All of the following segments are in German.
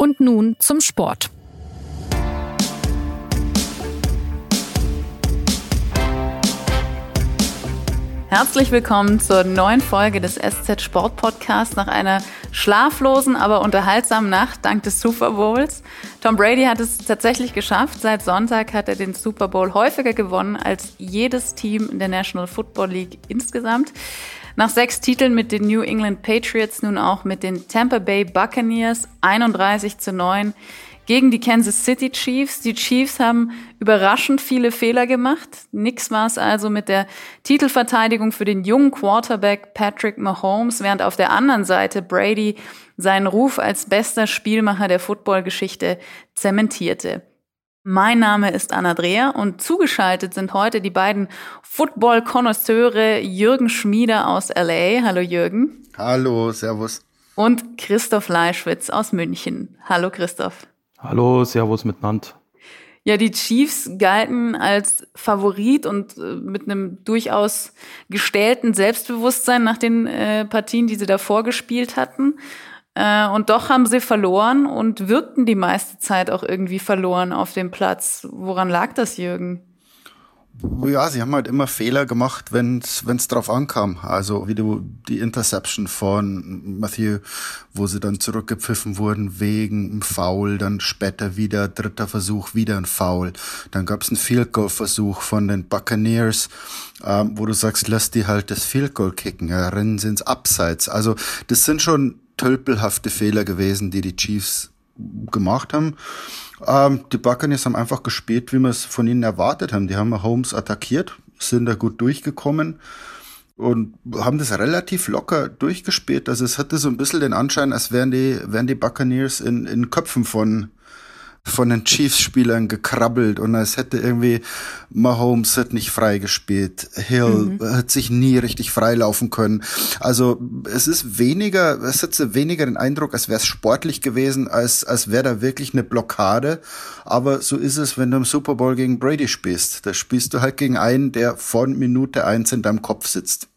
Und nun zum Sport. Herzlich willkommen zur neuen Folge des SZ Sport Podcasts nach einer schlaflosen, aber unterhaltsamen Nacht dank des Super Bowls. Tom Brady hat es tatsächlich geschafft. Seit Sonntag hat er den Super Bowl häufiger gewonnen als jedes Team in der National Football League insgesamt. Nach sechs Titeln mit den New England Patriots, nun auch mit den Tampa Bay Buccaneers 31 zu 9 gegen die Kansas City Chiefs. Die Chiefs haben überraschend viele Fehler gemacht. Nix war es also mit der Titelverteidigung für den jungen Quarterback Patrick Mahomes, während auf der anderen Seite Brady seinen Ruf als bester Spielmacher der Footballgeschichte zementierte. Mein Name ist Anna Dreher und zugeschaltet sind heute die beiden Football-Konnoisseure Jürgen Schmieder aus LA. Hallo Jürgen. Hallo, Servus. Und Christoph Leischwitz aus München. Hallo Christoph. Hallo, Servus miteinander. Ja, die Chiefs galten als Favorit und äh, mit einem durchaus gestellten Selbstbewusstsein nach den äh, Partien, die sie davor gespielt hatten. Äh, und doch haben sie verloren und wirkten die meiste Zeit auch irgendwie verloren auf dem Platz. Woran lag das, Jürgen? Ja, sie haben halt immer Fehler gemacht, wenn es drauf ankam. Also wie du die Interception von Matthew, wo sie dann zurückgepfiffen wurden wegen einem Foul, dann später wieder dritter Versuch, wieder ein Foul. Dann gab es einen Field Goal Versuch von den Buccaneers, ähm, wo du sagst, lass die halt das Field Goal kicken, ja, rennen sie ins Abseits. Also das sind schon tölpelhafte Fehler gewesen, die die Chiefs gemacht haben. Ähm, die Buccaneers haben einfach gespielt, wie wir es von ihnen erwartet haben. Die haben Holmes attackiert, sind da gut durchgekommen und haben das relativ locker durchgespielt. Also es hatte so ein bisschen den Anschein, als wären die, wären die Buccaneers in, in Köpfen von, von den Chiefs-Spielern gekrabbelt und als hätte irgendwie Mahomes hat nicht frei gespielt, Hill mhm. hat sich nie richtig freilaufen können. Also es ist weniger, es so weniger den Eindruck, als wäre es sportlich gewesen, als, als wäre da wirklich eine Blockade. Aber so ist es, wenn du im Super Bowl gegen Brady spielst. Da spielst du halt gegen einen, der von Minute eins in deinem Kopf sitzt.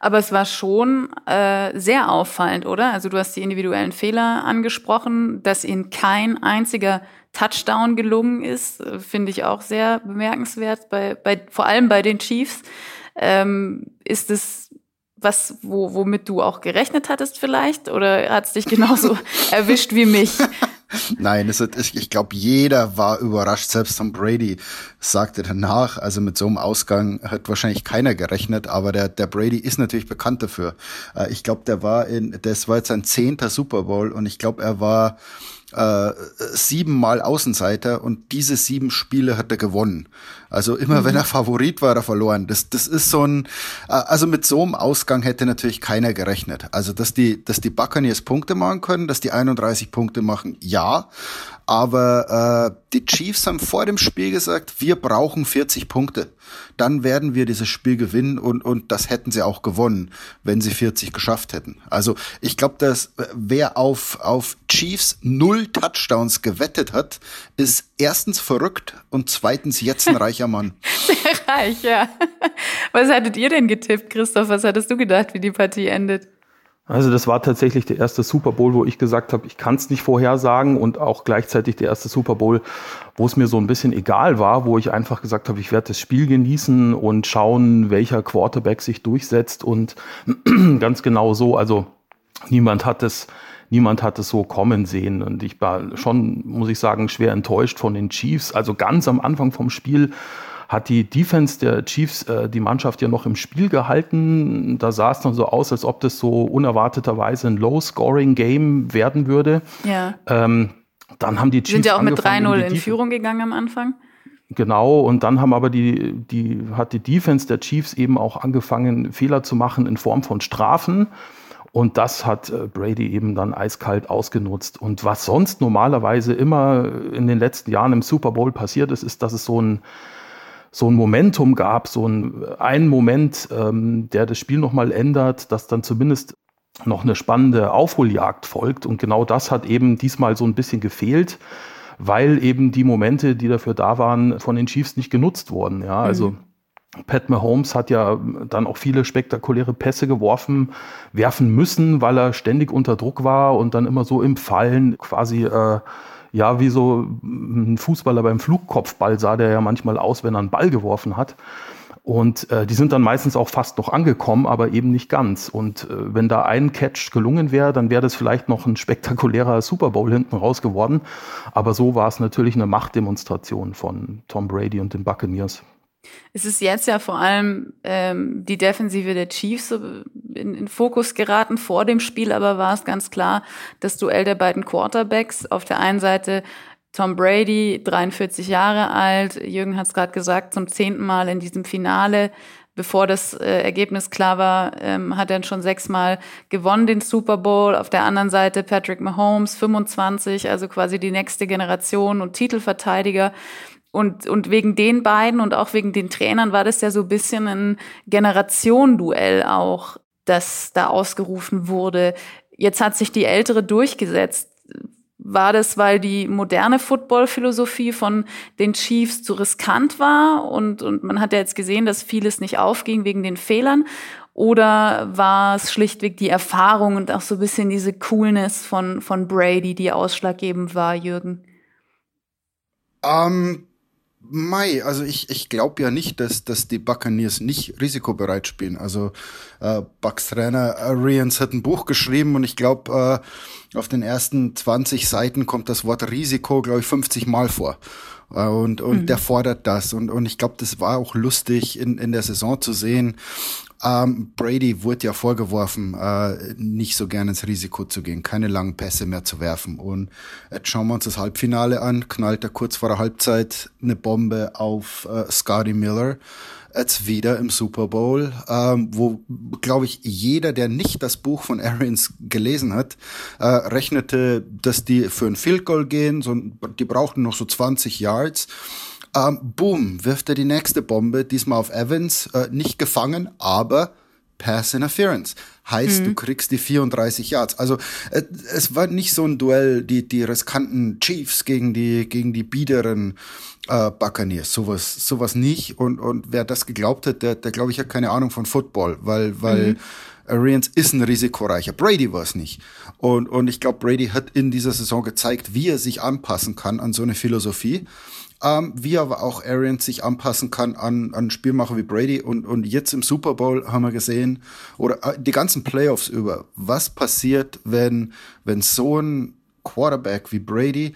Aber es war schon äh, sehr auffallend, oder? Also du hast die individuellen Fehler angesprochen, dass ihnen kein einziger Touchdown gelungen ist, äh, finde ich auch sehr bemerkenswert, bei, bei, vor allem bei den Chiefs. Ähm, ist es was, wo, womit du auch gerechnet hattest vielleicht? Oder hat es dich genauso erwischt wie mich? Nein, es hat, ich, ich glaube, jeder war überrascht, selbst Tom Brady sagte danach, also mit so einem Ausgang hat wahrscheinlich keiner gerechnet, aber der, der Brady ist natürlich bekannt dafür. Äh, ich glaube, der war in, das war jetzt sein zehnter Super Bowl und ich glaube, er war äh, siebenmal Außenseiter und diese sieben Spiele hat er gewonnen. Also immer mhm. wenn er Favorit war, er verloren. Das, das ist so ein, äh, also mit so einem Ausgang hätte natürlich keiner gerechnet. Also dass die, dass die Buccaneers Punkte machen können, dass die 31 Punkte machen, ja. Aber äh, die Chiefs haben vor dem Spiel gesagt, wir brauchen 40 Punkte. Dann werden wir dieses Spiel gewinnen und, und das hätten sie auch gewonnen, wenn sie 40 geschafft hätten. Also ich glaube, dass äh, wer auf, auf Chiefs null Touchdowns gewettet hat, ist erstens verrückt und zweitens jetzt ein reicher Mann. Sehr reich, ja. Was hattet ihr denn getippt, Christoph? Was hattest du gedacht, wie die Partie endet? Also das war tatsächlich der erste Super Bowl, wo ich gesagt habe, ich kann es nicht vorhersagen und auch gleichzeitig der erste Super Bowl, wo es mir so ein bisschen egal war, wo ich einfach gesagt habe, ich werde das Spiel genießen und schauen, welcher Quarterback sich durchsetzt und ganz genau so. Also niemand hat es, niemand hat es so kommen sehen und ich war schon, muss ich sagen, schwer enttäuscht von den Chiefs. Also ganz am Anfang vom Spiel hat die Defense der Chiefs äh, die Mannschaft ja noch im Spiel gehalten. Da sah es dann so aus, als ob das so unerwarteterweise ein Low-Scoring-Game werden würde. Ja. Ähm, dann haben die Chiefs. Sind ja auch mit 3-0 in Führung gegangen am Anfang. Genau, und dann haben aber die, die, hat die Defense der Chiefs eben auch angefangen, Fehler zu machen in Form von Strafen. Und das hat äh, Brady eben dann eiskalt ausgenutzt. Und was sonst normalerweise immer in den letzten Jahren im Super Bowl passiert ist, ist, dass es so ein, so ein Momentum gab, so ein, einen Moment, ähm, der das Spiel nochmal ändert, dass dann zumindest noch eine spannende Aufholjagd folgt. Und genau das hat eben diesmal so ein bisschen gefehlt, weil eben die Momente, die dafür da waren, von den Chiefs nicht genutzt wurden. Ja, also mhm. Pat Mahomes hat ja dann auch viele spektakuläre Pässe geworfen, werfen müssen, weil er ständig unter Druck war und dann immer so im Fallen quasi, äh, ja, wie so ein Fußballer beim Flugkopfball sah der ja manchmal aus, wenn er einen Ball geworfen hat. Und äh, die sind dann meistens auch fast noch angekommen, aber eben nicht ganz. Und äh, wenn da ein Catch gelungen wäre, dann wäre das vielleicht noch ein spektakulärer Super Bowl hinten raus geworden. Aber so war es natürlich eine Machtdemonstration von Tom Brady und den Buccaneers. Es ist jetzt ja vor allem ähm, die Defensive der Chiefs in, in Fokus geraten. Vor dem Spiel aber war es ganz klar, das Duell der beiden Quarterbacks. Auf der einen Seite Tom Brady, 43 Jahre alt, Jürgen hat es gerade gesagt, zum zehnten Mal in diesem Finale. Bevor das äh, Ergebnis klar war, ähm, hat er schon sechsmal gewonnen, den Super Bowl. Auf der anderen Seite Patrick Mahomes, 25, also quasi die nächste Generation und Titelverteidiger. Und, und wegen den beiden und auch wegen den Trainern war das ja so ein bisschen ein Generationenduell auch, das da ausgerufen wurde. Jetzt hat sich die Ältere durchgesetzt. War das, weil die moderne Football-Philosophie von den Chiefs zu riskant war und, und man hat ja jetzt gesehen, dass vieles nicht aufging wegen den Fehlern? Oder war es schlichtweg die Erfahrung und auch so ein bisschen diese Coolness von, von Brady, die ausschlaggebend war, Jürgen? Ähm, Mai, also ich, ich glaube ja nicht, dass, dass die Buccaneers nicht risikobereit spielen. Also äh, Bucks Trainer Arians hat ein Buch geschrieben und ich glaube, äh, auf den ersten 20 Seiten kommt das Wort Risiko, glaube ich, 50 Mal vor. Äh, und und mhm. der fordert das. Und, und ich glaube, das war auch lustig in, in der Saison zu sehen, ähm, Brady wurde ja vorgeworfen, äh, nicht so gerne ins Risiko zu gehen, keine langen Pässe mehr zu werfen. Und jetzt schauen wir uns das Halbfinale an, knallt er kurz vor der Halbzeit eine Bombe auf äh, Scotty Miller. Jetzt wieder im Super Bowl, ähm, wo, glaube ich, jeder, der nicht das Buch von Arians gelesen hat, äh, rechnete, dass die für ein Field Goal gehen, so, die brauchten noch so 20 Yards. Ähm, boom, wirft er die nächste Bombe, diesmal auf Evans, äh, nicht gefangen, aber Pass Interference. Heißt, mhm. du kriegst die 34 Yards. Also äh, es war nicht so ein Duell, die, die riskanten Chiefs gegen die, gegen die biederen äh, Buccaneers. Sowas, sowas nicht. Und, und wer das geglaubt hat, der, der glaube ich, hat keine Ahnung von Football, weil, weil mhm. Arians ist ein risikoreicher. Brady war es nicht. Und, und ich glaube, Brady hat in dieser Saison gezeigt, wie er sich anpassen kann an so eine Philosophie ähm, wie aber auch Arians sich anpassen kann an, an Spielmacher wie Brady. Und, und jetzt im Super Bowl haben wir gesehen, oder äh, die ganzen Playoffs über, was passiert, wenn, wenn so ein Quarterback wie Brady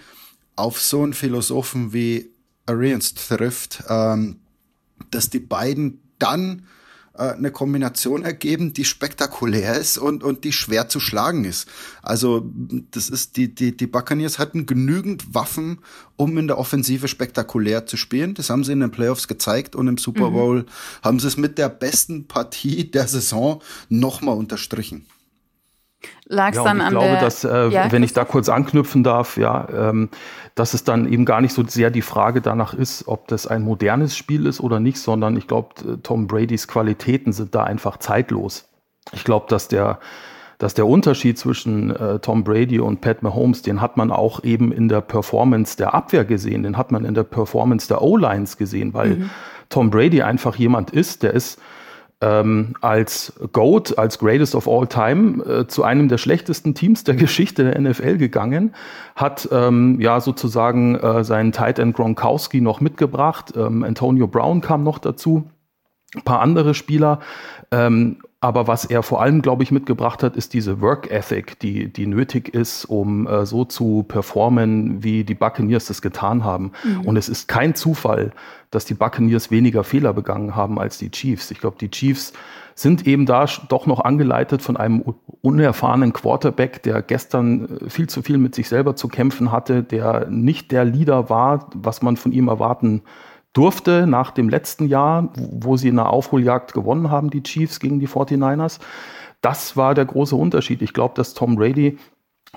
auf so einen Philosophen wie Arians trifft, ähm, dass die beiden dann äh, eine Kombination ergeben, die spektakulär ist und, und die schwer zu schlagen ist. Also das ist die, die, die Buccaneers hatten genügend Waffen, um in der Offensive spektakulär zu spielen. Das haben sie in den Playoffs gezeigt und im Super mhm. Bowl mhm. haben sie es mit der besten Partie der Saison nochmal unterstrichen. Lag ja, dann ich an glaube, der, dass, äh, ja, wenn ich da kurz anknüpfen darf, ja, ähm, dass es dann eben gar nicht so sehr die Frage danach ist, ob das ein modernes Spiel ist oder nicht, sondern ich glaube, äh, Tom Bradys Qualitäten sind da einfach zeitlos. Ich glaube, dass der, dass der Unterschied zwischen äh, Tom Brady und Pat Mahomes, den hat man auch eben in der Performance der Abwehr gesehen, den hat man in der Performance der O-Lines gesehen, weil mhm. Tom Brady einfach jemand ist, der ist ähm, als GOAT, als Greatest of All Time, äh, zu einem der schlechtesten Teams der Geschichte der NFL gegangen, hat ähm, ja sozusagen äh, seinen Tight End Gronkowski noch mitgebracht, ähm, Antonio Brown kam noch dazu, ein paar andere Spieler. Aber was er vor allem, glaube ich, mitgebracht hat, ist diese Work Ethic, die, die nötig ist, um äh, so zu performen, wie die Buccaneers das getan haben. Mhm. Und es ist kein Zufall, dass die Buccaneers weniger Fehler begangen haben als die Chiefs. Ich glaube, die Chiefs sind eben da doch noch angeleitet von einem unerfahrenen Quarterback, der gestern äh, viel zu viel mit sich selber zu kämpfen hatte, der nicht der Leader war, was man von ihm erwarten durfte nach dem letzten Jahr, wo sie eine Aufholjagd gewonnen haben, die Chiefs gegen die 49ers. Das war der große Unterschied. Ich glaube, dass Tom Brady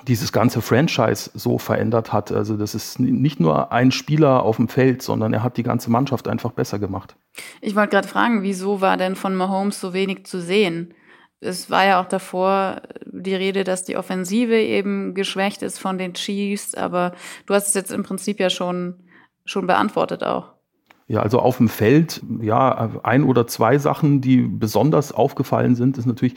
dieses ganze Franchise so verändert hat. Also das ist nicht nur ein Spieler auf dem Feld, sondern er hat die ganze Mannschaft einfach besser gemacht. Ich wollte gerade fragen, wieso war denn von Mahomes so wenig zu sehen? Es war ja auch davor die Rede, dass die Offensive eben geschwächt ist von den Chiefs, aber du hast es jetzt im Prinzip ja schon, schon beantwortet auch. Ja, also auf dem Feld, ja, ein oder zwei Sachen, die besonders aufgefallen sind, ist natürlich,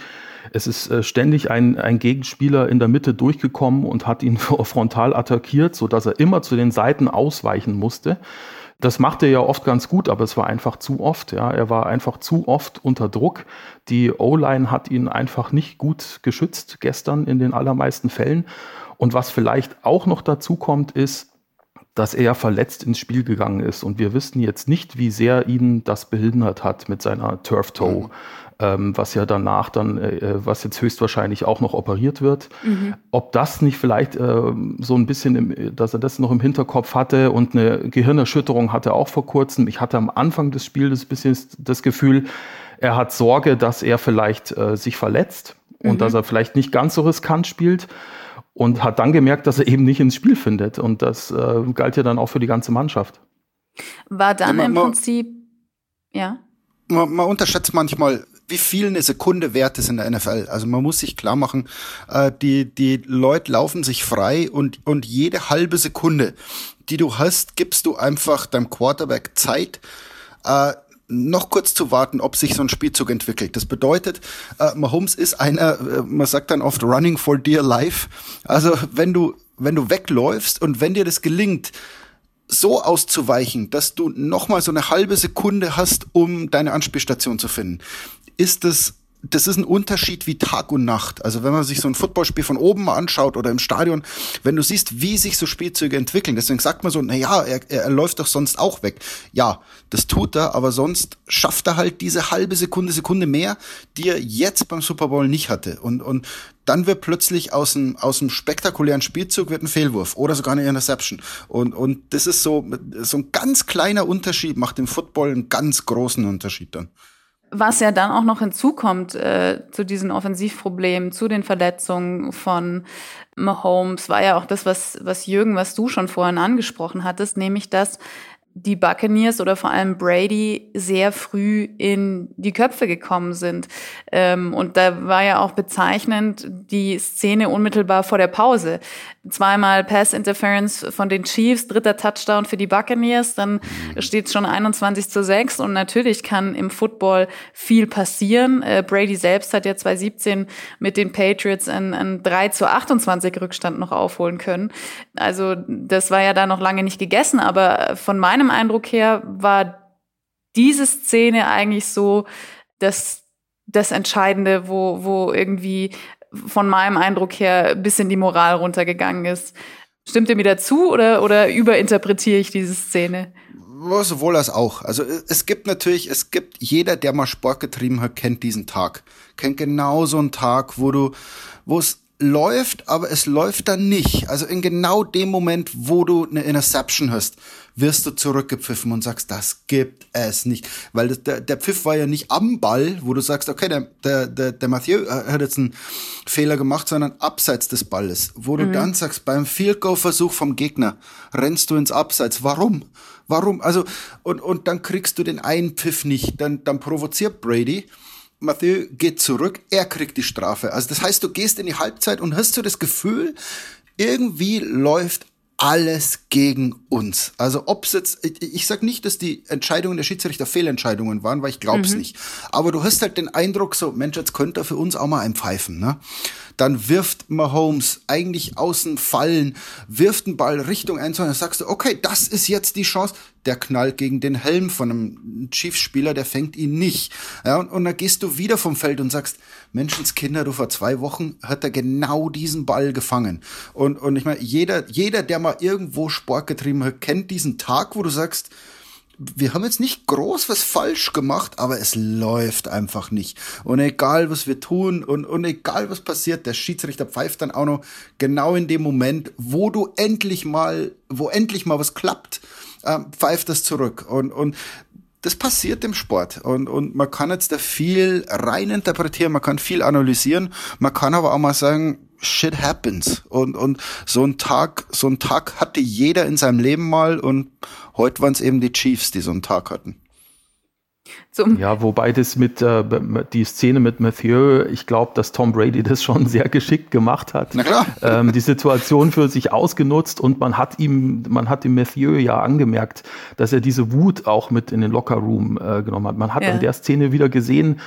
es ist äh, ständig ein, ein Gegenspieler in der Mitte durchgekommen und hat ihn frontal attackiert, sodass er immer zu den Seiten ausweichen musste. Das machte er ja oft ganz gut, aber es war einfach zu oft. Ja. Er war einfach zu oft unter Druck. Die O-Line hat ihn einfach nicht gut geschützt gestern in den allermeisten Fällen. Und was vielleicht auch noch dazu kommt, ist, dass er verletzt ins Spiel gegangen ist. Und wir wissen jetzt nicht, wie sehr ihn das behindert hat mit seiner Turf Toe. Mhm. Ähm, was ja danach dann, äh, äh, was jetzt höchstwahrscheinlich auch noch operiert wird. Mhm. Ob das nicht vielleicht äh, so ein bisschen, im, dass er das noch im Hinterkopf hatte und eine Gehirnerschütterung hatte auch vor kurzem. Ich hatte am Anfang des Spiels ein bisschen das Gefühl, er hat Sorge, dass er vielleicht äh, sich verletzt und mhm. dass er vielleicht nicht ganz so riskant spielt und hat dann gemerkt, dass er eben nicht ins Spiel findet. Und das äh, galt ja dann auch für die ganze Mannschaft. War dann ja, man, im Prinzip, ja. Man, man, unterschätzt manchmal, wie viel eine Sekunde wert ist in der NFL. Also man muss sich klar machen, äh, die, die Leute laufen sich frei und, und jede halbe Sekunde, die du hast, gibst du einfach deinem Quarterback Zeit, äh, noch kurz zu warten, ob sich so ein Spielzug entwickelt. Das bedeutet, äh, Mahomes ist einer, äh, man sagt dann oft running for dear life. Also wenn du, wenn du wegläufst und wenn dir das gelingt, so auszuweichen, dass du noch mal so eine halbe Sekunde hast, um deine Anspielstation zu finden, ist das das ist ein Unterschied wie Tag und Nacht. Also wenn man sich so ein Footballspiel von oben mal anschaut oder im Stadion, wenn du siehst, wie sich so Spielzüge entwickeln, deswegen sagt man so, na ja, er, er läuft doch sonst auch weg. Ja, das tut er, aber sonst schafft er halt diese halbe Sekunde, Sekunde mehr, die er jetzt beim Super Bowl nicht hatte. Und, und dann wird plötzlich aus einem, aus einem spektakulären Spielzug wird ein Fehlwurf oder sogar eine Interception. Und, und das ist so, so ein ganz kleiner Unterschied, macht im Football einen ganz großen Unterschied dann. Was ja dann auch noch hinzukommt äh, zu diesen Offensivproblemen, zu den Verletzungen von Mahomes, war ja auch das, was, was Jürgen, was du schon vorhin angesprochen hattest, nämlich dass die Buccaneers oder vor allem Brady sehr früh in die Köpfe gekommen sind. Ähm, und da war ja auch bezeichnend die Szene unmittelbar vor der Pause. Zweimal Pass Interference von den Chiefs, dritter Touchdown für die Buccaneers, dann mhm. steht es schon 21 zu 6 und natürlich kann im Football viel passieren. Äh, Brady selbst hat ja 2017 mit den Patriots einen, einen 3 zu 28 Rückstand noch aufholen können. Also das war ja da noch lange nicht gegessen, aber von meinem meinem Eindruck her war diese Szene eigentlich so das, das Entscheidende, wo, wo irgendwie von meinem Eindruck her ein bisschen die Moral runtergegangen ist. Stimmt ihr mir dazu oder, oder überinterpretiere ich diese Szene? Sowohl als auch. Also es gibt natürlich, es gibt jeder, der mal Sport getrieben hat, kennt diesen Tag. Kennt genau so einen Tag, wo du, wo es läuft, aber es läuft dann nicht. Also in genau dem Moment, wo du eine Interception hast, wirst du zurückgepfiffen und sagst, das gibt es nicht. Weil das, der, der Pfiff war ja nicht am Ball, wo du sagst, okay, der, der, der, der Mathieu hat jetzt einen Fehler gemacht, sondern abseits des Balles. Wo du mhm. dann sagst, beim Field Goal Versuch vom Gegner rennst du ins Abseits. Warum? Warum? Also, und, und dann kriegst du den einen Pfiff nicht. Dann, dann provoziert Brady. Mathieu geht zurück, er kriegt die Strafe. Also das heißt, du gehst in die Halbzeit und hast so das Gefühl, irgendwie läuft alles gegen uns. Also ob's jetzt, ich, ich sag nicht, dass die Entscheidungen der Schiedsrichter Fehlentscheidungen waren, weil ich glaub's mhm. nicht. Aber du hast halt den Eindruck, so Mensch, jetzt könnte er für uns auch mal einpfeifen, ne? Dann wirft Mahomes eigentlich außen fallen, wirft einen Ball Richtung ein, dann sagst du, okay, das ist jetzt die Chance. Der knallt gegen den Helm von einem Chiefs-Spieler, der fängt ihn nicht. Ja, und, und dann gehst du wieder vom Feld und sagst, Menschenskinder, du vor zwei Wochen hat er genau diesen Ball gefangen. Und, und ich meine, jeder, jeder, der mal irgendwo Sport getrieben hat, kennt diesen Tag, wo du sagst, wir haben jetzt nicht groß was falsch gemacht, aber es läuft einfach nicht. Und egal, was wir tun und, und egal, was passiert, der Schiedsrichter pfeift dann auch noch genau in dem Moment, wo du endlich mal, wo endlich mal was klappt, äh, pfeift das zurück. Und, und das passiert im Sport und, und man kann jetzt da viel rein interpretieren, man kann viel analysieren, man kann aber auch mal sagen, shit happens und, und so ein Tag, so ein Tag hatte jeder in seinem Leben mal und heute waren es eben die Chiefs, die so einen Tag hatten. Zum ja, wobei das mit äh, die Szene mit Mathieu, ich glaube, dass Tom Brady das schon sehr geschickt gemacht hat. Na klar. Ähm, die Situation für sich ausgenutzt und man hat ihm, man hat dem Mathieu ja angemerkt, dass er diese Wut auch mit in den Lockerroom äh, genommen hat. Man hat ja. an der Szene wieder gesehen,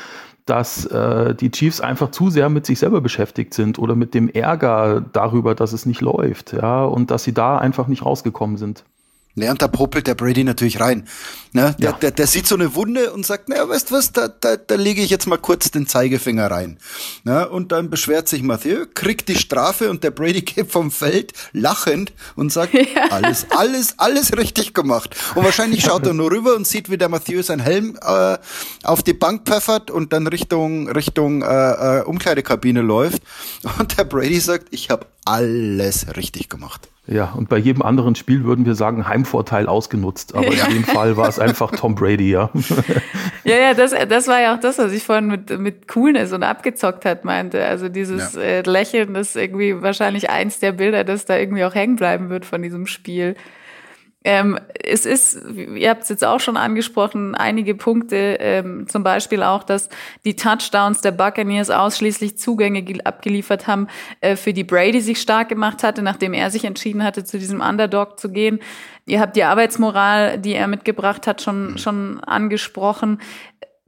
dass äh, die Chiefs einfach zu sehr mit sich selber beschäftigt sind oder mit dem Ärger darüber, dass es nicht läuft, ja, und dass sie da einfach nicht rausgekommen sind. Und da popelt der Brady natürlich rein. Ne, der, ja. der, der sieht so eine Wunde und sagt, naja, weißt du was, da, da, da lege ich jetzt mal kurz den Zeigefinger rein. Ne, und dann beschwert sich Mathieu, kriegt die Strafe und der Brady geht vom Feld lachend und sagt, ja. alles, alles, alles richtig gemacht. Und wahrscheinlich schaut er nur rüber und sieht, wie der Mathieu seinen Helm äh, auf die Bank pfeffert und dann Richtung, Richtung äh, äh, Umkleidekabine läuft. Und der Brady sagt, ich habe alles richtig gemacht. Ja, und bei jedem anderen Spiel würden wir sagen, Heimvorteil ausgenutzt. Aber ja. in dem Fall war es einfach Tom Brady, ja. Ja, ja, das, das war ja auch das, was ich vorhin mit, mit Coolness und abgezockt hat meinte. Also dieses ja. äh, Lächeln, das ist irgendwie wahrscheinlich eins der Bilder, das da irgendwie auch hängen bleiben wird von diesem Spiel. Ähm, es ist, ihr habt es jetzt auch schon angesprochen, einige Punkte, ähm, zum Beispiel auch, dass die Touchdowns der Buccaneers ausschließlich Zugänge abgeliefert haben, äh, für die Brady sich stark gemacht hatte, nachdem er sich entschieden hatte, zu diesem Underdog zu gehen. Ihr habt die Arbeitsmoral, die er mitgebracht hat, schon, mhm. schon angesprochen.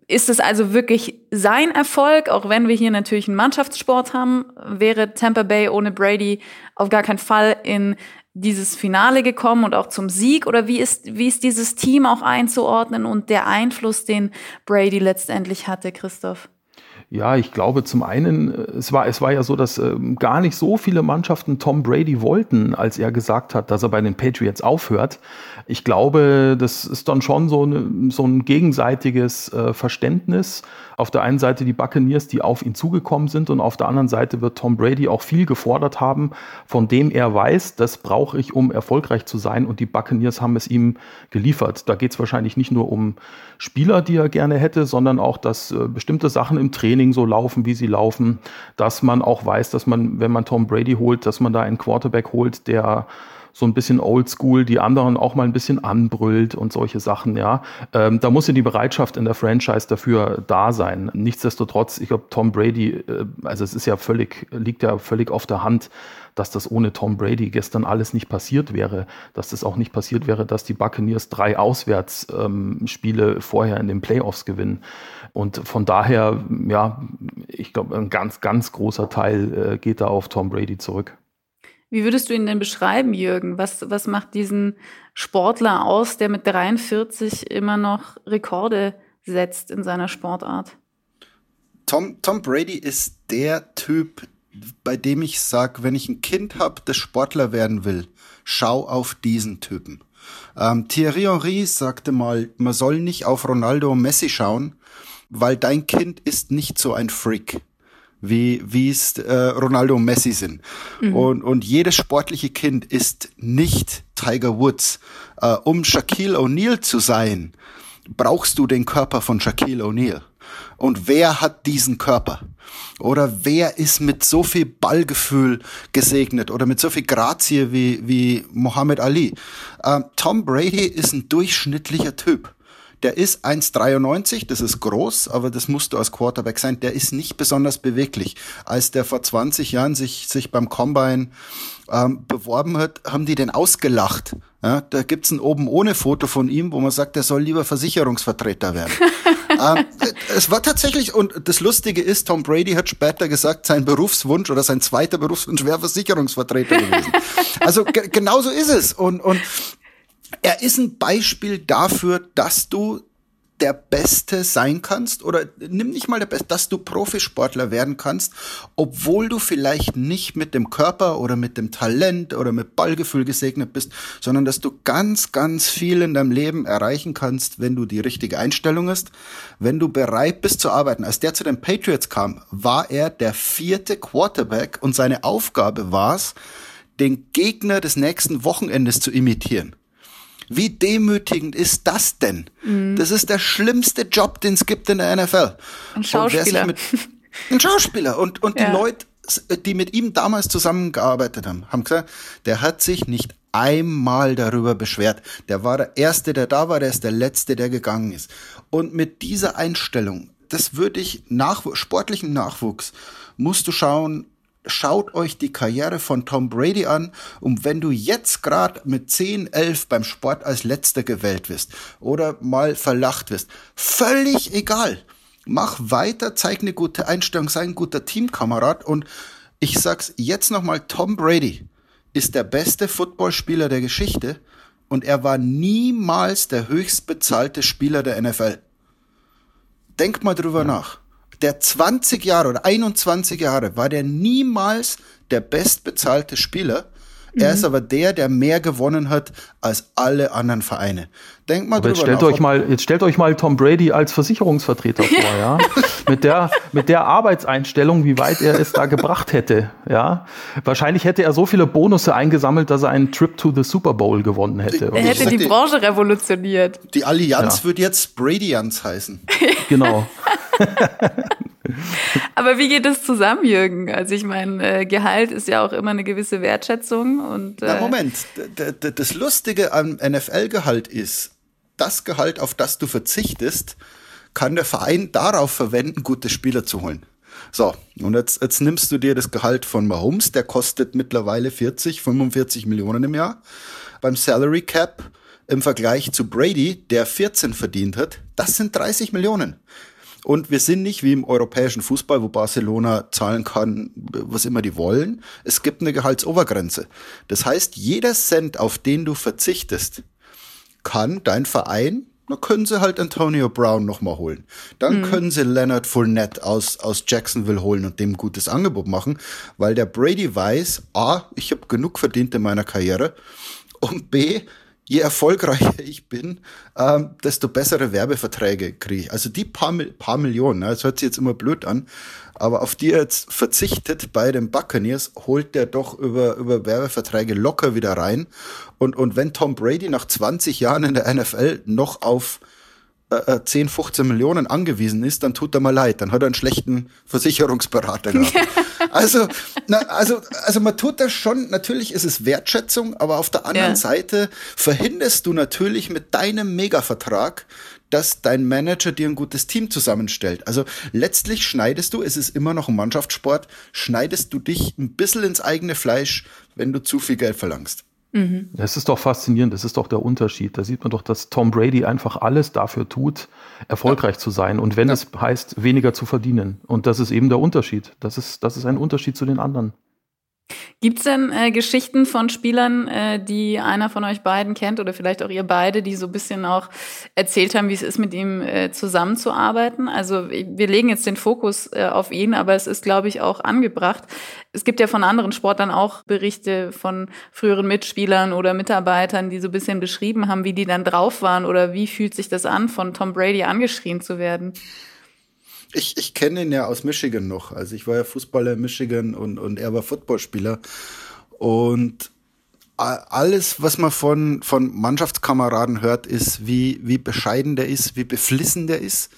Ist es also wirklich sein Erfolg, auch wenn wir hier natürlich einen Mannschaftssport haben, wäre Tampa Bay ohne Brady auf gar keinen Fall in dieses Finale gekommen und auch zum Sieg? Oder wie ist, wie ist dieses Team auch einzuordnen und der Einfluss, den Brady letztendlich hatte, Christoph? Ja, ich glaube zum einen, es war, es war ja so, dass äh, gar nicht so viele Mannschaften Tom Brady wollten, als er gesagt hat, dass er bei den Patriots aufhört. Ich glaube, das ist dann schon so, eine, so ein gegenseitiges äh, Verständnis auf der einen Seite die Buccaneers, die auf ihn zugekommen sind und auf der anderen Seite wird Tom Brady auch viel gefordert haben, von dem er weiß, das brauche ich, um erfolgreich zu sein und die Buccaneers haben es ihm geliefert. Da geht es wahrscheinlich nicht nur um Spieler, die er gerne hätte, sondern auch, dass äh, bestimmte Sachen im Training so laufen, wie sie laufen, dass man auch weiß, dass man, wenn man Tom Brady holt, dass man da einen Quarterback holt, der so ein bisschen oldschool, die anderen auch mal ein bisschen anbrüllt und solche Sachen, ja. Ähm, da muss ja die Bereitschaft in der Franchise dafür da sein. Nichtsdestotrotz, ich glaube, Tom Brady, äh, also es ist ja völlig, liegt ja völlig auf der Hand, dass das ohne Tom Brady gestern alles nicht passiert wäre, dass das auch nicht passiert wäre, dass die Buccaneers drei Auswärtsspiele ähm, vorher in den Playoffs gewinnen. Und von daher, ja, ich glaube, ein ganz, ganz großer Teil äh, geht da auf Tom Brady zurück. Wie würdest du ihn denn beschreiben, Jürgen? Was, was macht diesen Sportler aus, der mit 43 immer noch Rekorde setzt in seiner Sportart? Tom, Tom Brady ist der Typ, bei dem ich sage, wenn ich ein Kind habe, das Sportler werden will, schau auf diesen Typen. Ähm, Thierry Henry sagte mal, man soll nicht auf Ronaldo und Messi schauen, weil dein Kind ist nicht so ein Freak wie wie es äh, Ronaldo und Messi sind. Mhm. Und, und jedes sportliche Kind ist nicht Tiger Woods. Äh, um Shaquille O'Neal zu sein, brauchst du den Körper von Shaquille O'Neal. Und wer hat diesen Körper? Oder wer ist mit so viel Ballgefühl gesegnet oder mit so viel Grazie wie, wie Muhammad Ali? Äh, Tom Brady ist ein durchschnittlicher Typ. Der ist 1,93, das ist groß, aber das musst du als Quarterback sein. Der ist nicht besonders beweglich. Als der vor 20 Jahren sich, sich beim Combine ähm, beworben hat, haben die den ausgelacht. Ja, da gibt's ein oben ohne Foto von ihm, wo man sagt, er soll lieber Versicherungsvertreter werden. ähm, es war tatsächlich, und das Lustige ist, Tom Brady hat später gesagt, sein Berufswunsch oder sein zweiter Berufswunsch wäre Versicherungsvertreter gewesen. Also genauso ist es. Und, und er ist ein Beispiel dafür, dass du der Beste sein kannst oder nimm nicht mal der Beste, dass du Profisportler werden kannst, obwohl du vielleicht nicht mit dem Körper oder mit dem Talent oder mit Ballgefühl gesegnet bist, sondern dass du ganz, ganz viel in deinem Leben erreichen kannst, wenn du die richtige Einstellung hast, wenn du bereit bist zu arbeiten. Als der zu den Patriots kam, war er der vierte Quarterback und seine Aufgabe war es, den Gegner des nächsten Wochenendes zu imitieren. Wie demütigend ist das denn? Mhm. Das ist der schlimmste Job, den es gibt in der NFL. Ein Schauspieler. Mit, ein Schauspieler. Und, und ja. die Leute die mit ihm damals zusammengearbeitet haben, haben gesagt, der hat sich nicht einmal darüber beschwert. Der war der Erste, der da war, der ist der Letzte, der gegangen ist. Und mit dieser Einstellung, das würde ich nach sportlichem Nachwuchs, musst du schauen, schaut euch die Karriere von Tom Brady an und wenn du jetzt gerade mit 10, 11 beim Sport als letzter gewählt wirst oder mal verlacht wirst, völlig egal. Mach weiter, zeig eine gute Einstellung, sei ein guter Teamkamerad und ich sag's jetzt nochmal, Tom Brady ist der beste Footballspieler der Geschichte und er war niemals der höchst bezahlte Spieler der NFL. Denk mal drüber nach der 20 Jahre oder 21 Jahre war der niemals der bestbezahlte Spieler. Er mhm. ist aber der, der mehr gewonnen hat als alle anderen Vereine. Denkt mal aber drüber jetzt stellt nach. Euch mal, jetzt stellt euch mal Tom Brady als Versicherungsvertreter vor, ja. mit der, mit der Arbeitseinstellung, wie weit er es da gebracht hätte, ja. Wahrscheinlich hätte er so viele Bonusse eingesammelt, dass er einen Trip to the Super Bowl gewonnen hätte. Er hätte die Branche revolutioniert. Die Allianz ja. wird jetzt Bradyans heißen. Genau. Aber wie geht das zusammen, Jürgen? Also ich meine, äh, Gehalt ist ja auch immer eine gewisse Wertschätzung und. Äh Na Moment, das Lustige am NFL-Gehalt ist, das Gehalt, auf das du verzichtest, kann der Verein darauf verwenden, gute Spieler zu holen. So, und jetzt, jetzt nimmst du dir das Gehalt von Mahomes, der kostet mittlerweile 40, 45 Millionen im Jahr. Beim Salary Cap im Vergleich zu Brady, der 14 verdient hat, das sind 30 Millionen. Und wir sind nicht wie im europäischen Fußball, wo Barcelona zahlen kann, was immer die wollen. Es gibt eine Gehaltsobergrenze. Das heißt, jeder Cent, auf den du verzichtest, kann dein Verein, dann können sie halt Antonio Brown nochmal holen. Dann mhm. können sie Leonard Fournette aus, aus Jacksonville holen und dem ein gutes Angebot machen, weil der Brady weiß, A, ich habe genug verdient in meiner Karriere und B, je erfolgreicher ich bin, ähm, desto bessere Werbeverträge kriege ich. Also die paar, paar Millionen, ne, das hört sich jetzt immer blöd an, aber auf die er jetzt verzichtet bei den Buccaneers, holt der doch über, über Werbeverträge locker wieder rein. Und, und wenn Tom Brady nach 20 Jahren in der NFL noch auf äh, 10, äh, 15 Millionen angewiesen ist, dann tut er mal leid. Dann hat er einen schlechten Versicherungsberater gehabt. also, na, also, also man tut das schon, natürlich ist es Wertschätzung, aber auf der anderen ja. Seite verhinderst du natürlich mit deinem Megavertrag, dass dein Manager dir ein gutes Team zusammenstellt. Also letztlich schneidest du, es ist immer noch ein Mannschaftssport, schneidest du dich ein bisschen ins eigene Fleisch, wenn du zu viel Geld verlangst. Mhm. Das ist doch faszinierend, das ist doch der Unterschied. Da sieht man doch, dass Tom Brady einfach alles dafür tut, erfolgreich ja. zu sein. Und wenn ja. es heißt, weniger zu verdienen. Und das ist eben der Unterschied. Das ist, das ist ein Unterschied zu den anderen. Gibt es denn äh, Geschichten von Spielern, äh, die einer von euch beiden kennt oder vielleicht auch ihr beide, die so ein bisschen auch erzählt haben, wie es ist, mit ihm äh, zusammenzuarbeiten? Also wir legen jetzt den Fokus äh, auf ihn, aber es ist, glaube ich, auch angebracht. Es gibt ja von anderen Sportlern auch Berichte von früheren Mitspielern oder Mitarbeitern, die so ein bisschen beschrieben haben, wie die dann drauf waren oder wie fühlt sich das an, von Tom Brady angeschrien zu werden. Ich, ich kenne ihn ja aus Michigan noch. Also ich war ja Fußballer in Michigan und, und er war Footballspieler. Und alles, was man von, von Mannschaftskameraden hört, ist, wie, wie bescheiden der ist, wie beflissen der ist.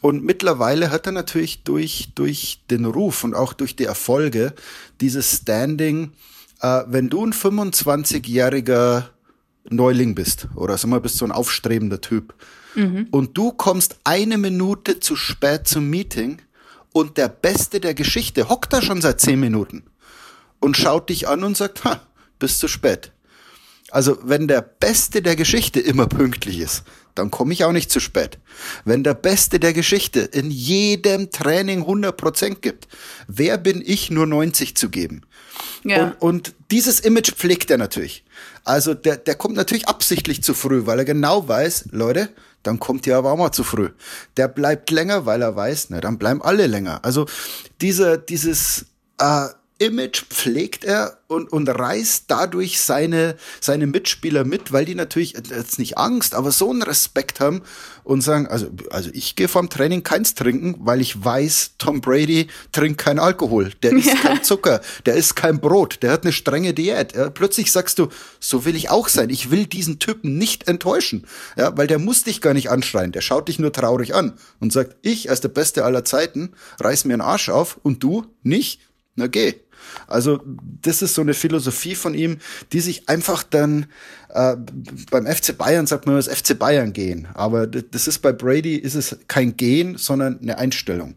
Und mittlerweile hat er natürlich durch, durch den Ruf und auch durch die Erfolge dieses Standing, äh, wenn du ein 25-jähriger Neuling bist oder sag mal, bist so ein aufstrebender Typ, mhm. und du kommst eine Minute zu spät zum Meeting und der Beste der Geschichte hockt da schon seit zehn Minuten und schaut dich an und sagt, ha, bist zu spät. Also wenn der Beste der Geschichte immer pünktlich ist, dann komme ich auch nicht zu spät. Wenn der Beste der Geschichte in jedem Training 100% gibt, wer bin ich nur 90 zu geben? Ja. Und, und dieses Image pflegt er natürlich. Also der, der kommt natürlich absichtlich zu früh, weil er genau weiß, Leute, dann kommt ihr aber auch mal zu früh. Der bleibt länger, weil er weiß, na, dann bleiben alle länger. Also diese, dieses äh, Image pflegt er und, und reißt dadurch seine, seine Mitspieler mit, weil die natürlich jetzt nicht Angst, aber so einen Respekt haben und sagen, also, also ich gehe vorm Training keins trinken, weil ich weiß, Tom Brady trinkt kein Alkohol, der isst ja. kein Zucker, der isst kein Brot, der hat eine strenge Diät. Ja, plötzlich sagst du, so will ich auch sein. Ich will diesen Typen nicht enttäuschen, ja, weil der muss dich gar nicht anschreien, der schaut dich nur traurig an und sagt, ich als der Beste aller Zeiten reiß mir einen Arsch auf und du nicht na geh. Also das ist so eine Philosophie von ihm, die sich einfach dann äh, beim FC Bayern sagt man das FC Bayern gehen, aber das ist bei Brady ist es kein Gehen, sondern eine Einstellung.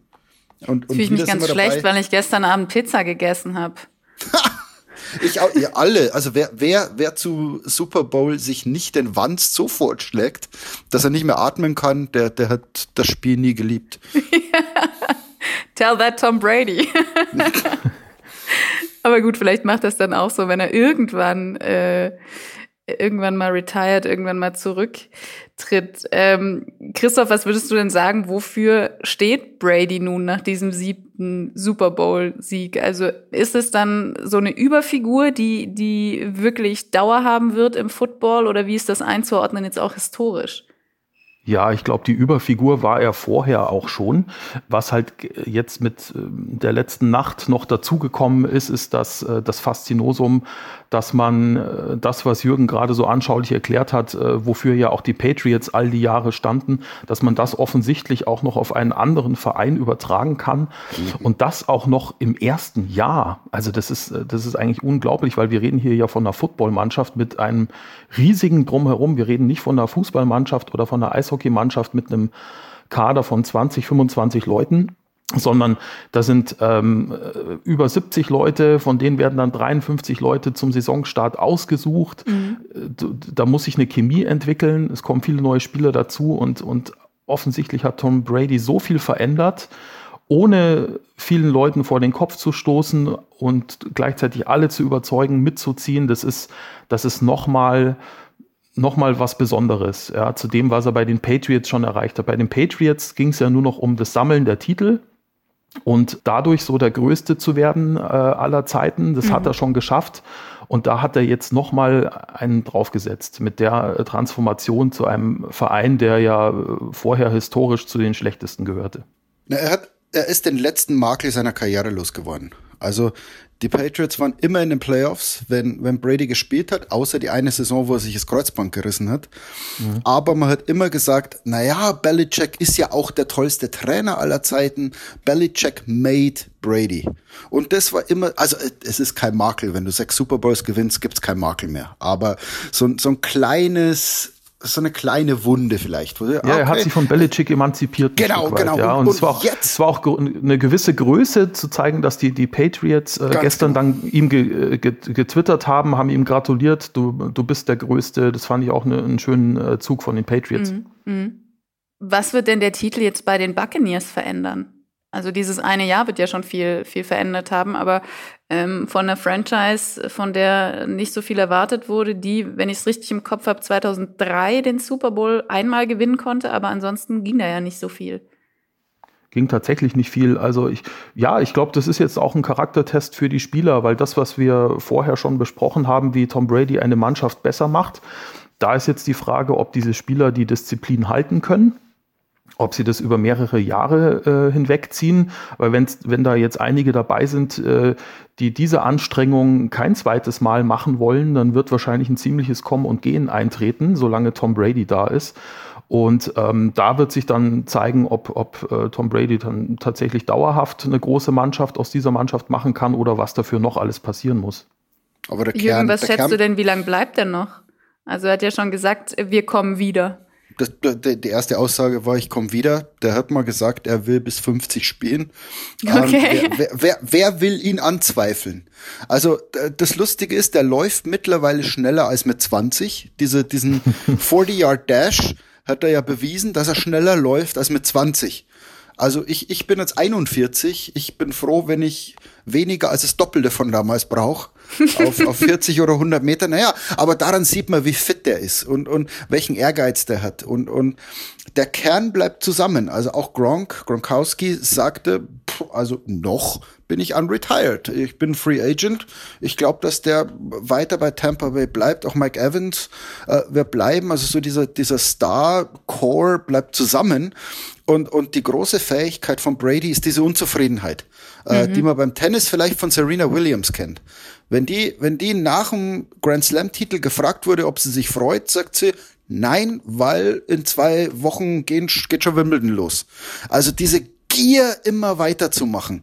Und, und Fühle ich mich ganz schlecht, weil ich gestern Abend Pizza gegessen habe. ich auch, ihr alle, also wer, wer, wer zu Super Bowl sich nicht den Wanst so fortschlägt, dass er nicht mehr atmen kann, der, der hat das Spiel nie geliebt. Tell that Tom Brady. Aber gut, vielleicht macht das dann auch so, wenn er irgendwann äh, irgendwann mal retired, irgendwann mal zurücktritt. Ähm, Christoph, was würdest du denn sagen, wofür steht Brady nun nach diesem siebten Super Bowl-Sieg? Also ist es dann so eine Überfigur, die, die wirklich Dauer haben wird im Football oder wie ist das einzuordnen jetzt auch historisch? Ja, ich glaube, die Überfigur war er vorher auch schon. Was halt jetzt mit äh, der letzten Nacht noch dazugekommen ist, ist das, äh, das Faszinosum, dass man äh, das, was Jürgen gerade so anschaulich erklärt hat, wofür ja auch die Patriots all die Jahre standen, dass man das offensichtlich auch noch auf einen anderen Verein übertragen kann. Mhm. Und das auch noch im ersten Jahr. Also das ist, das ist eigentlich unglaublich, weil wir reden hier ja von einer Footballmannschaft mit einem riesigen Drumherum. Wir reden nicht von einer Fußballmannschaft oder von einer Eishockey Eishockeymannschaft mit einem Kader von 20, 25 Leuten sondern da sind ähm, über 70 Leute, von denen werden dann 53 Leute zum Saisonstart ausgesucht. Mhm. Da muss sich eine Chemie entwickeln, es kommen viele neue Spieler dazu und, und offensichtlich hat Tom Brady so viel verändert, ohne vielen Leuten vor den Kopf zu stoßen und gleichzeitig alle zu überzeugen, mitzuziehen. Das ist, das ist nochmal nochmal was Besonderes, ja, zu dem, was er bei den Patriots schon erreicht hat. Bei den Patriots ging es ja nur noch um das Sammeln der Titel und dadurch so der Größte zu werden äh, aller Zeiten. Das mhm. hat er schon geschafft. Und da hat er jetzt nochmal einen draufgesetzt mit der Transformation zu einem Verein, der ja äh, vorher historisch zu den schlechtesten gehörte. Na, er, hat, er ist den letzten Makel seiner Karriere losgeworden. Also die Patriots waren immer in den Playoffs, wenn, wenn Brady gespielt hat, außer die eine Saison, wo er sich das Kreuzband gerissen hat. Mhm. Aber man hat immer gesagt, naja, Belichick ist ja auch der tollste Trainer aller Zeiten. Belichick made Brady. Und das war immer, also es ist kein Makel. Wenn du sechs Super Bowls gewinnst, gibt's kein Makel mehr. Aber so, so ein kleines so eine kleine Wunde vielleicht. Ja, okay. er hat sich von Belichick emanzipiert. Genau, genau. Ja, und, und, es, war auch, es war auch eine gewisse Größe zu zeigen, dass die, die Patriots äh, gestern genau. dann ihm ge, ge, getwittert haben, haben ihm gratuliert, du, du bist der Größte. Das fand ich auch eine, einen schönen äh, Zug von den Patriots. Mhm. Mhm. Was wird denn der Titel jetzt bei den Buccaneers verändern? Also dieses eine Jahr wird ja schon viel, viel verändert haben, aber ähm, von einer Franchise, von der nicht so viel erwartet wurde, die, wenn ich es richtig im Kopf habe, 2003 den Super Bowl einmal gewinnen konnte, aber ansonsten ging da ja nicht so viel. Ging tatsächlich nicht viel. Also ich, ja, ich glaube, das ist jetzt auch ein Charaktertest für die Spieler, weil das, was wir vorher schon besprochen haben, wie Tom Brady eine Mannschaft besser macht, da ist jetzt die Frage, ob diese Spieler die Disziplin halten können ob sie das über mehrere Jahre äh, hinwegziehen. Weil wenn's, wenn da jetzt einige dabei sind, äh, die diese Anstrengung kein zweites Mal machen wollen, dann wird wahrscheinlich ein ziemliches Kommen und Gehen eintreten, solange Tom Brady da ist. Und ähm, da wird sich dann zeigen, ob, ob äh, Tom Brady dann tatsächlich dauerhaft eine große Mannschaft aus dieser Mannschaft machen kann oder was dafür noch alles passieren muss. Aber der Kern, Jürgen, was schätzt Kern du denn, wie lange bleibt er noch? Also er hat ja schon gesagt, wir kommen wieder das, die erste Aussage war, ich komme wieder. Der hat mal gesagt, er will bis 50 spielen. Ähm, okay. wer, wer, wer will ihn anzweifeln? Also das Lustige ist, der läuft mittlerweile schneller als mit 20. Diese, diesen 40-Yard-Dash hat er ja bewiesen, dass er schneller läuft als mit 20. Also ich, ich bin jetzt 41. Ich bin froh, wenn ich weniger als das Doppelte von damals brauche. auf, auf 40 oder 100 Meter. Naja, aber daran sieht man, wie fit der ist und, und welchen Ehrgeiz der hat. Und, und der Kern bleibt zusammen. Also auch Gronk, Gronkowski sagte, pff, also noch bin ich unretired. Ich bin Free Agent. Ich glaube, dass der weiter bei Tampa Bay bleibt. Auch Mike Evans äh, wird bleiben. Also so dieser, dieser Star-Core bleibt zusammen. Und, und die große Fähigkeit von Brady ist diese Unzufriedenheit, äh, mhm. die man beim Tennis vielleicht von Serena Williams kennt. Wenn die, wenn die nach dem Grand Slam Titel gefragt wurde, ob sie sich freut, sagt sie, nein, weil in zwei Wochen gehen, geht schon Wimbledon los. Also diese Gier immer weiterzumachen.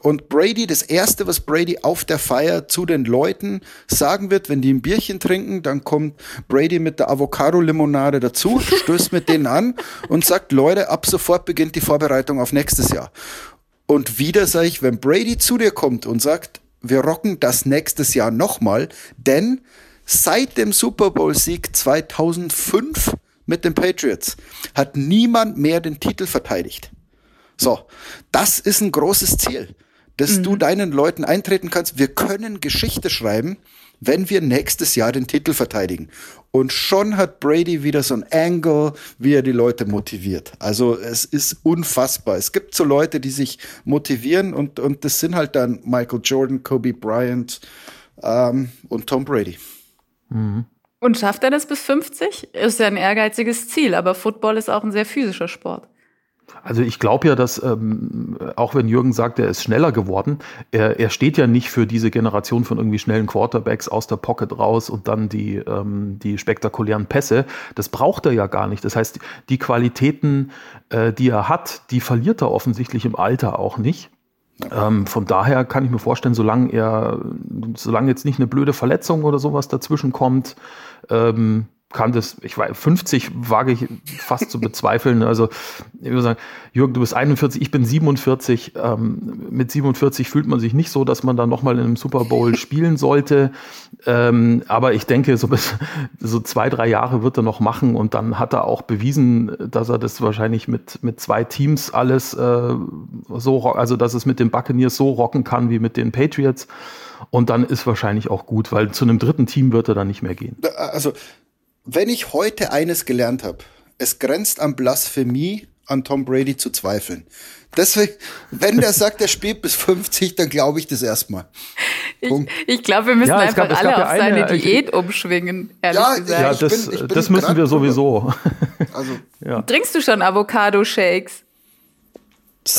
Und Brady, das erste, was Brady auf der Feier zu den Leuten sagen wird, wenn die ein Bierchen trinken, dann kommt Brady mit der Avocado-Limonade dazu, stößt mit denen an und sagt, Leute, ab sofort beginnt die Vorbereitung auf nächstes Jahr. Und wieder sage ich, wenn Brady zu dir kommt und sagt, wir rocken das nächstes Jahr nochmal, denn seit dem Super Bowl-Sieg 2005 mit den Patriots hat niemand mehr den Titel verteidigt. So, das ist ein großes Ziel, dass mhm. du deinen Leuten eintreten kannst. Wir können Geschichte schreiben, wenn wir nächstes Jahr den Titel verteidigen. Und schon hat Brady wieder so ein Angle, wie er die Leute motiviert. Also es ist unfassbar. Es gibt so Leute, die sich motivieren und, und das sind halt dann Michael Jordan, Kobe Bryant ähm, und Tom Brady. Mhm. Und schafft er das bis 50? Ist ja ein ehrgeiziges Ziel, aber Football ist auch ein sehr physischer Sport. Also ich glaube ja, dass ähm, auch wenn Jürgen sagt, er ist schneller geworden, er, er steht ja nicht für diese Generation von irgendwie schnellen Quarterbacks aus der Pocket raus und dann die, ähm, die spektakulären Pässe. Das braucht er ja gar nicht. Das heißt, die Qualitäten, äh, die er hat, die verliert er offensichtlich im Alter auch nicht. Ähm, von daher kann ich mir vorstellen, solange er, solange jetzt nicht eine blöde Verletzung oder sowas dazwischen kommt, ähm, kann das, ich weiß, 50 wage ich fast zu bezweifeln. Also ich würde sagen, Jürgen, du bist 41, ich bin 47. Ähm, mit 47 fühlt man sich nicht so, dass man dann nochmal in einem Super Bowl spielen sollte. Ähm, aber ich denke, so bis so zwei, drei Jahre wird er noch machen und dann hat er auch bewiesen, dass er das wahrscheinlich mit, mit zwei Teams alles äh, so, also dass es mit den Buccaneers so rocken kann wie mit den Patriots. Und dann ist wahrscheinlich auch gut, weil zu einem dritten Team wird er dann nicht mehr gehen. Also wenn ich heute eines gelernt habe, es grenzt an Blasphemie, an Tom Brady zu zweifeln. Deswegen, wenn der sagt, er spielt bis 50, dann glaube ich das erstmal. Ich, ich glaube, wir müssen ja, einfach gab, alle ja auf eine, seine Diät ich, umschwingen, ehrlich ja, gesagt. Ja, das, bin, das müssen wir sowieso. Also, ja. Trinkst du schon Avocado-Shakes?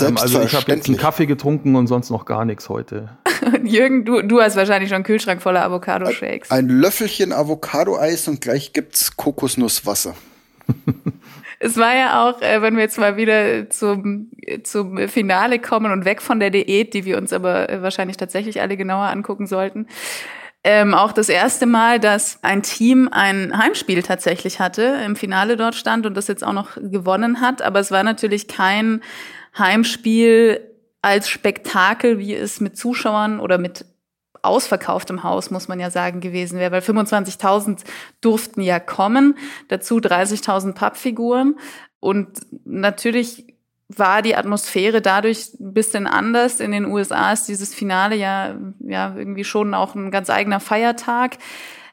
Ähm, also ich habe jetzt einen Kaffee getrunken und sonst noch gar nichts heute. Jürgen, du, du hast wahrscheinlich schon einen Kühlschrank voller Avocado-Shakes. Ein, ein Löffelchen Avocado-Eis und gleich gibt's Kokosnusswasser. es war ja auch, äh, wenn wir jetzt mal wieder zum, zum Finale kommen und weg von der Diät, die wir uns aber äh, wahrscheinlich tatsächlich alle genauer angucken sollten. Ähm, auch das erste Mal, dass ein Team ein Heimspiel tatsächlich hatte, im Finale dort stand und das jetzt auch noch gewonnen hat. Aber es war natürlich kein Heimspiel als Spektakel, wie es mit Zuschauern oder mit ausverkauftem Haus, muss man ja sagen, gewesen wäre, weil 25.000 durften ja kommen, dazu 30.000 Pappfiguren und natürlich war die Atmosphäre dadurch ein bisschen anders. In den USA ist dieses Finale ja, ja irgendwie schon auch ein ganz eigener Feiertag.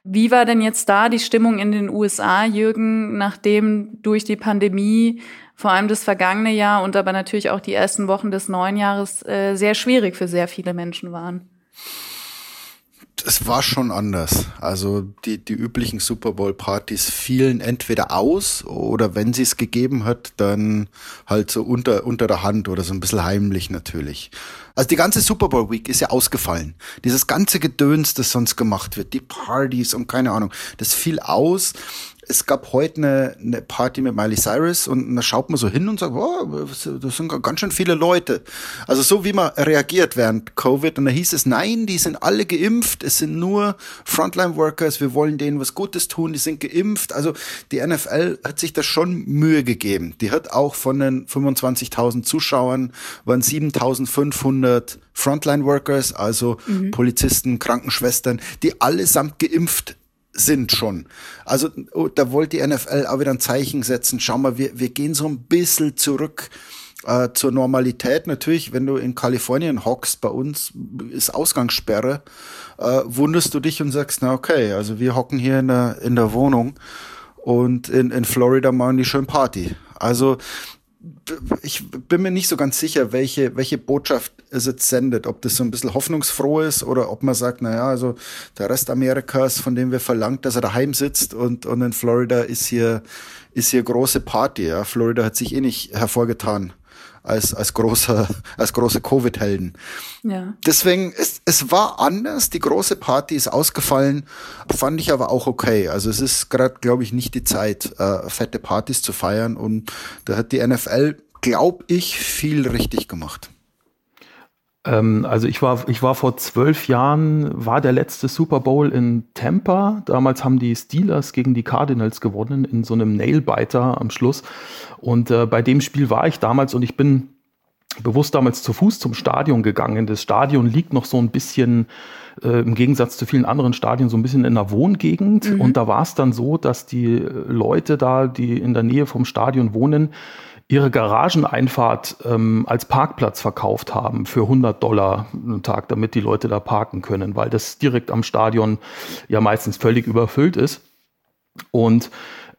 Wie war denn jetzt da die Stimmung in den USA, Jürgen, nachdem durch die Pandemie vor allem das vergangene Jahr und aber natürlich auch die ersten Wochen des neuen Jahres äh, sehr schwierig für sehr viele Menschen waren. Es war schon anders. Also die, die üblichen Super Bowl-Partys fielen entweder aus oder wenn sie es gegeben hat, dann halt so unter, unter der Hand oder so ein bisschen heimlich natürlich. Also die ganze Super Bowl Week ist ja ausgefallen. Dieses ganze Gedöns, das sonst gemacht wird, die Partys und keine Ahnung, das fiel aus es gab heute eine, eine Party mit Miley Cyrus und da schaut man so hin und sagt, oh, das sind ganz schön viele Leute. Also so wie man reagiert während Covid und da hieß es, nein, die sind alle geimpft, es sind nur Frontline Workers, wir wollen denen was Gutes tun, die sind geimpft. Also die NFL hat sich da schon Mühe gegeben. Die hat auch von den 25.000 Zuschauern waren 7.500 Frontline Workers, also mhm. Polizisten, Krankenschwestern, die allesamt geimpft sind schon. Also oh, da wollte die NFL auch wieder ein Zeichen setzen. Schau mal, wir, wir gehen so ein bisschen zurück äh, zur Normalität. Natürlich, wenn du in Kalifornien hockst, bei uns ist Ausgangssperre, äh, wunderst du dich und sagst, na okay, also wir hocken hier in der, in der Wohnung und in, in Florida machen die schön Party. Also ich bin mir nicht so ganz sicher, welche, welche Botschaft es jetzt sendet. Ob das so ein bisschen hoffnungsfroh ist oder ob man sagt, naja, also der Rest Amerikas, von dem wir verlangt, dass er daheim sitzt und, und in Florida ist hier, ist hier große Party. Ja. Florida hat sich eh nicht hervorgetan als, als großer, als große Covid-Helden. Ja. Deswegen, es, es war anders. Die große Party ist ausgefallen, fand ich aber auch okay. Also es ist gerade, glaube ich, nicht die Zeit, äh, fette Partys zu feiern. Und da hat die NFL glaube ich, viel richtig gemacht. Ähm, also ich war, ich war vor zwölf Jahren, war der letzte Super Bowl in Tampa. Damals haben die Steelers gegen die Cardinals gewonnen in so einem Nailbiter am Schluss. Und äh, bei dem Spiel war ich damals und ich bin bewusst damals zu Fuß zum Stadion gegangen. Das Stadion liegt noch so ein bisschen äh, im Gegensatz zu vielen anderen Stadien so ein bisschen in der Wohngegend. Mhm. Und da war es dann so, dass die Leute da, die in der Nähe vom Stadion wohnen, ihre Garageneinfahrt ähm, als Parkplatz verkauft haben für 100 Dollar einen Tag, damit die Leute da parken können, weil das direkt am Stadion ja meistens völlig überfüllt ist. Und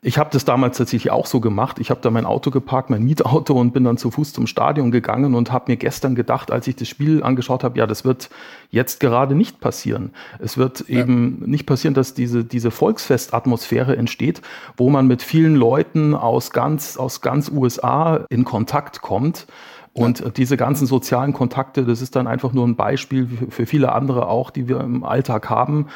ich habe das damals tatsächlich auch so gemacht. Ich habe da mein Auto geparkt, mein Mietauto und bin dann zu Fuß zum Stadion gegangen und habe mir gestern gedacht, als ich das Spiel angeschaut habe, ja, das wird jetzt gerade nicht passieren. Es wird ja. eben nicht passieren, dass diese, diese Volksfestatmosphäre entsteht, wo man mit vielen Leuten aus ganz, aus ganz USA in Kontakt kommt und ja. diese ganzen sozialen Kontakte, das ist dann einfach nur ein Beispiel für viele andere auch, die wir im Alltag haben.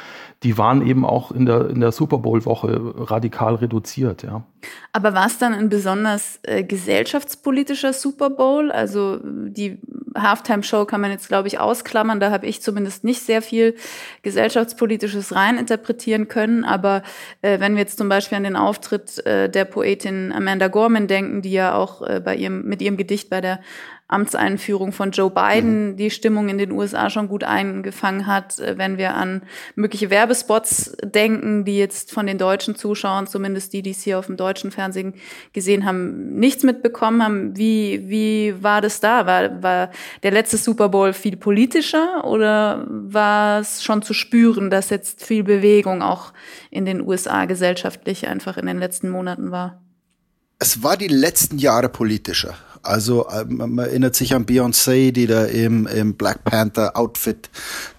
Die waren eben auch in der, in der Super Bowl-Woche radikal reduziert, ja. Aber war es dann ein besonders äh, gesellschaftspolitischer Super Bowl? Also die Halftime-Show kann man jetzt, glaube ich, ausklammern. Da habe ich zumindest nicht sehr viel gesellschaftspolitisches reininterpretieren können. Aber äh, wenn wir jetzt zum Beispiel an den Auftritt äh, der Poetin Amanda Gorman denken, die ja auch äh, bei ihrem, mit ihrem Gedicht bei der Amtseinführung von Joe Biden mhm. die Stimmung in den USA schon gut eingefangen hat. Äh, wenn wir an mögliche Werbespots denken, die jetzt von den deutschen Zuschauern, zumindest die, die es hier auf dem deutschen Fernsehen gesehen haben, nichts mitbekommen haben. Wie, wie war das da? War, war der letzte Super Bowl viel politischer oder war es schon zu spüren, dass jetzt viel Bewegung auch in den USA gesellschaftlich einfach in den letzten Monaten war? Es war die letzten Jahre politischer. Also äh, man erinnert sich an Beyoncé, die da im, im Black Panther Outfit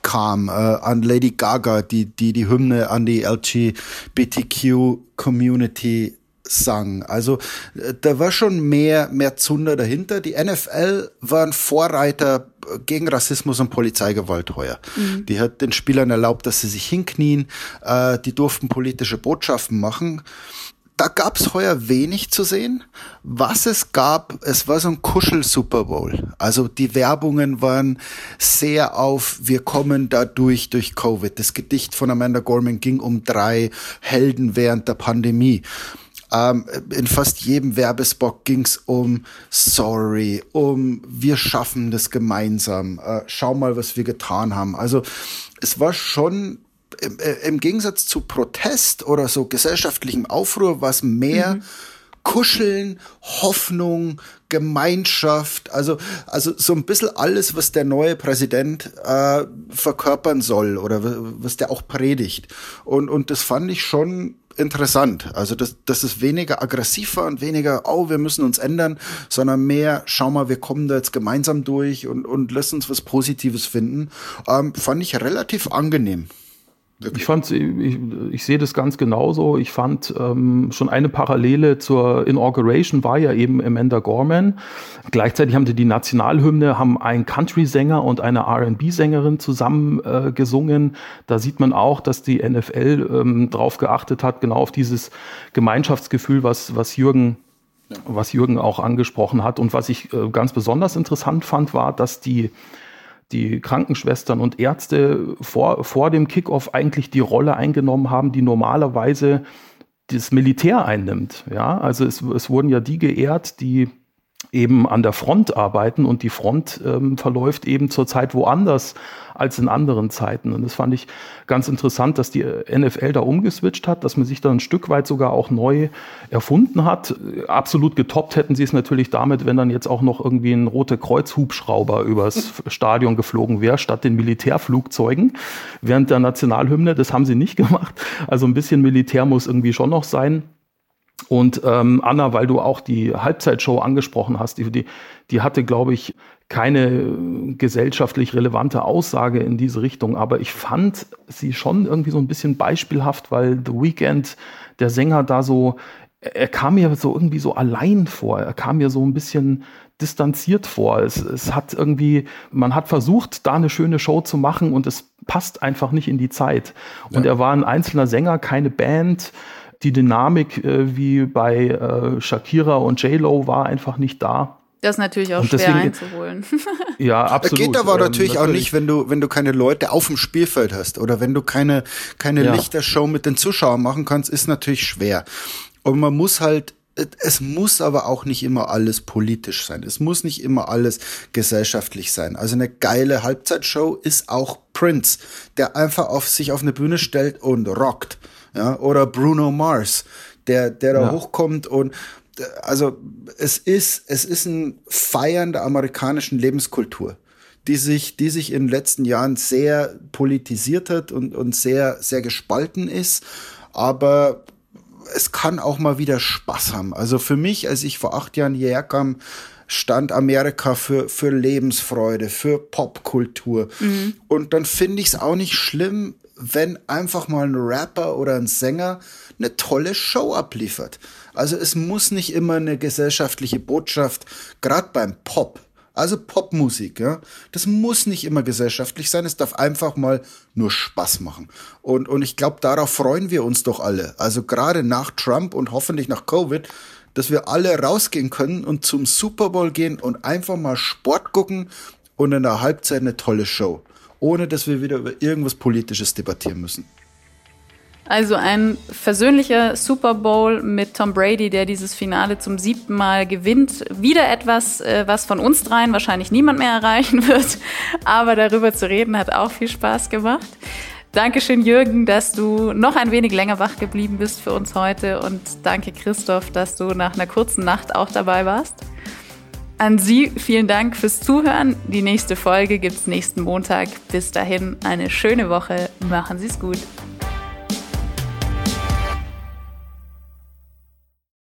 kam, äh, an Lady Gaga, die, die die Hymne an die LGBTQ Community sang. Also äh, da war schon mehr, mehr Zunder dahinter. Die NFL war ein Vorreiter gegen Rassismus und Polizeigewalt heuer. Mhm. Die hat den Spielern erlaubt, dass sie sich hinknien. Äh, die durften politische Botschaften machen da gab's heuer wenig zu sehen. Was es gab, es war so ein Kuschel-Super Bowl. Also die Werbungen waren sehr auf, wir kommen da durch, durch Covid. Das Gedicht von Amanda Gorman ging um drei Helden während der Pandemie. Ähm, in fast jedem Werbespot ging's um Sorry, um wir schaffen das gemeinsam. Äh, schau mal, was wir getan haben. Also es war schon im, äh, im Gegensatz zu Protest oder so gesellschaftlichem Aufruhr was mehr mhm. Kuscheln, Hoffnung, Gemeinschaft, also, also so ein bisschen alles, was der neue Präsident äh, verkörpern soll oder was der auch predigt. Und, und das fand ich schon interessant. Also, dass, dass es weniger aggressiv war und weniger, oh, wir müssen uns ändern, sondern mehr, schau mal, wir kommen da jetzt gemeinsam durch und, und lass uns was Positives finden. Ähm, fand ich relativ angenehm. Wirklich? Ich fand, ich, ich sehe das ganz genauso. Ich fand ähm, schon eine Parallele zur Inauguration war ja eben Amanda Gorman. Gleichzeitig haben sie die Nationalhymne, haben einen Country-Sänger und eine R&B-Sängerin zusammen äh, gesungen. Da sieht man auch, dass die NFL ähm, drauf geachtet hat, genau auf dieses Gemeinschaftsgefühl, was, was Jürgen was Jürgen auch angesprochen hat. Und was ich äh, ganz besonders interessant fand, war, dass die die Krankenschwestern und Ärzte vor, vor dem Kickoff eigentlich die Rolle eingenommen haben, die normalerweise das Militär einnimmt. Ja, also es, es wurden ja die geehrt, die eben an der Front arbeiten und die Front ähm, verläuft eben zurzeit woanders als in anderen Zeiten. Und das fand ich ganz interessant, dass die NFL da umgeswitcht hat, dass man sich da ein Stück weit sogar auch neu erfunden hat. Absolut getoppt hätten sie es natürlich damit, wenn dann jetzt auch noch irgendwie ein rote Kreuz-Hubschrauber übers Stadion geflogen wäre, statt den Militärflugzeugen während der Nationalhymne. Das haben sie nicht gemacht. Also ein bisschen Militär muss irgendwie schon noch sein. Und ähm, Anna, weil du auch die Halbzeitshow angesprochen hast, die, die, die hatte, glaube ich, keine gesellschaftlich relevante Aussage in diese Richtung, aber ich fand sie schon irgendwie so ein bisschen beispielhaft, weil The Weeknd, der Sänger, da so, er kam mir so irgendwie so allein vor, er kam mir so ein bisschen distanziert vor. Es, es hat irgendwie, man hat versucht, da eine schöne Show zu machen und es passt einfach nicht in die Zeit. Und ja. er war ein einzelner Sänger, keine Band die Dynamik äh, wie bei äh, Shakira und J-Lo war einfach nicht da. Das ist natürlich auch schwer einzuholen. ja, absolut. Geht aber ähm, natürlich, natürlich, auch nicht, wenn du, wenn du keine Leute auf dem Spielfeld hast oder wenn du keine, keine ja. Lichtershow mit den Zuschauern machen kannst, ist natürlich schwer. Und man muss halt es muss aber auch nicht immer alles politisch sein. Es muss nicht immer alles gesellschaftlich sein. Also eine geile Halbzeitshow ist auch Prince, der einfach auf sich auf eine Bühne stellt und rockt. Ja, oder Bruno Mars, der, der da ja. hochkommt und also es ist, es ist ein Feiern der amerikanischen Lebenskultur, die sich, die sich in den letzten Jahren sehr politisiert hat und, und sehr, sehr gespalten ist. Aber es kann auch mal wieder Spaß haben. Also für mich, als ich vor acht Jahren hierher kam, stand Amerika für, für Lebensfreude, für Popkultur. Mhm. Und dann finde ich es auch nicht schlimm, wenn einfach mal ein Rapper oder ein Sänger eine tolle Show abliefert. Also es muss nicht immer eine gesellschaftliche Botschaft, gerade beim Pop, also Popmusik, ja. Das muss nicht immer gesellschaftlich sein. Es darf einfach mal nur Spaß machen. Und, und ich glaube, darauf freuen wir uns doch alle. Also gerade nach Trump und hoffentlich nach Covid, dass wir alle rausgehen können und zum Super Bowl gehen und einfach mal Sport gucken und in der Halbzeit eine tolle Show. Ohne dass wir wieder über irgendwas Politisches debattieren müssen. Also ein versöhnlicher Super Bowl mit Tom Brady, der dieses Finale zum siebten Mal gewinnt. Wieder etwas, äh, was von uns dreien wahrscheinlich niemand mehr erreichen wird. Aber darüber zu reden hat auch viel Spaß gemacht. Dankeschön, Jürgen, dass du noch ein wenig länger wach geblieben bist für uns heute. Und danke, Christoph, dass du nach einer kurzen Nacht auch dabei warst. An Sie vielen Dank fürs Zuhören. Die nächste Folge gibt es nächsten Montag. Bis dahin eine schöne Woche. Machen Sie es gut.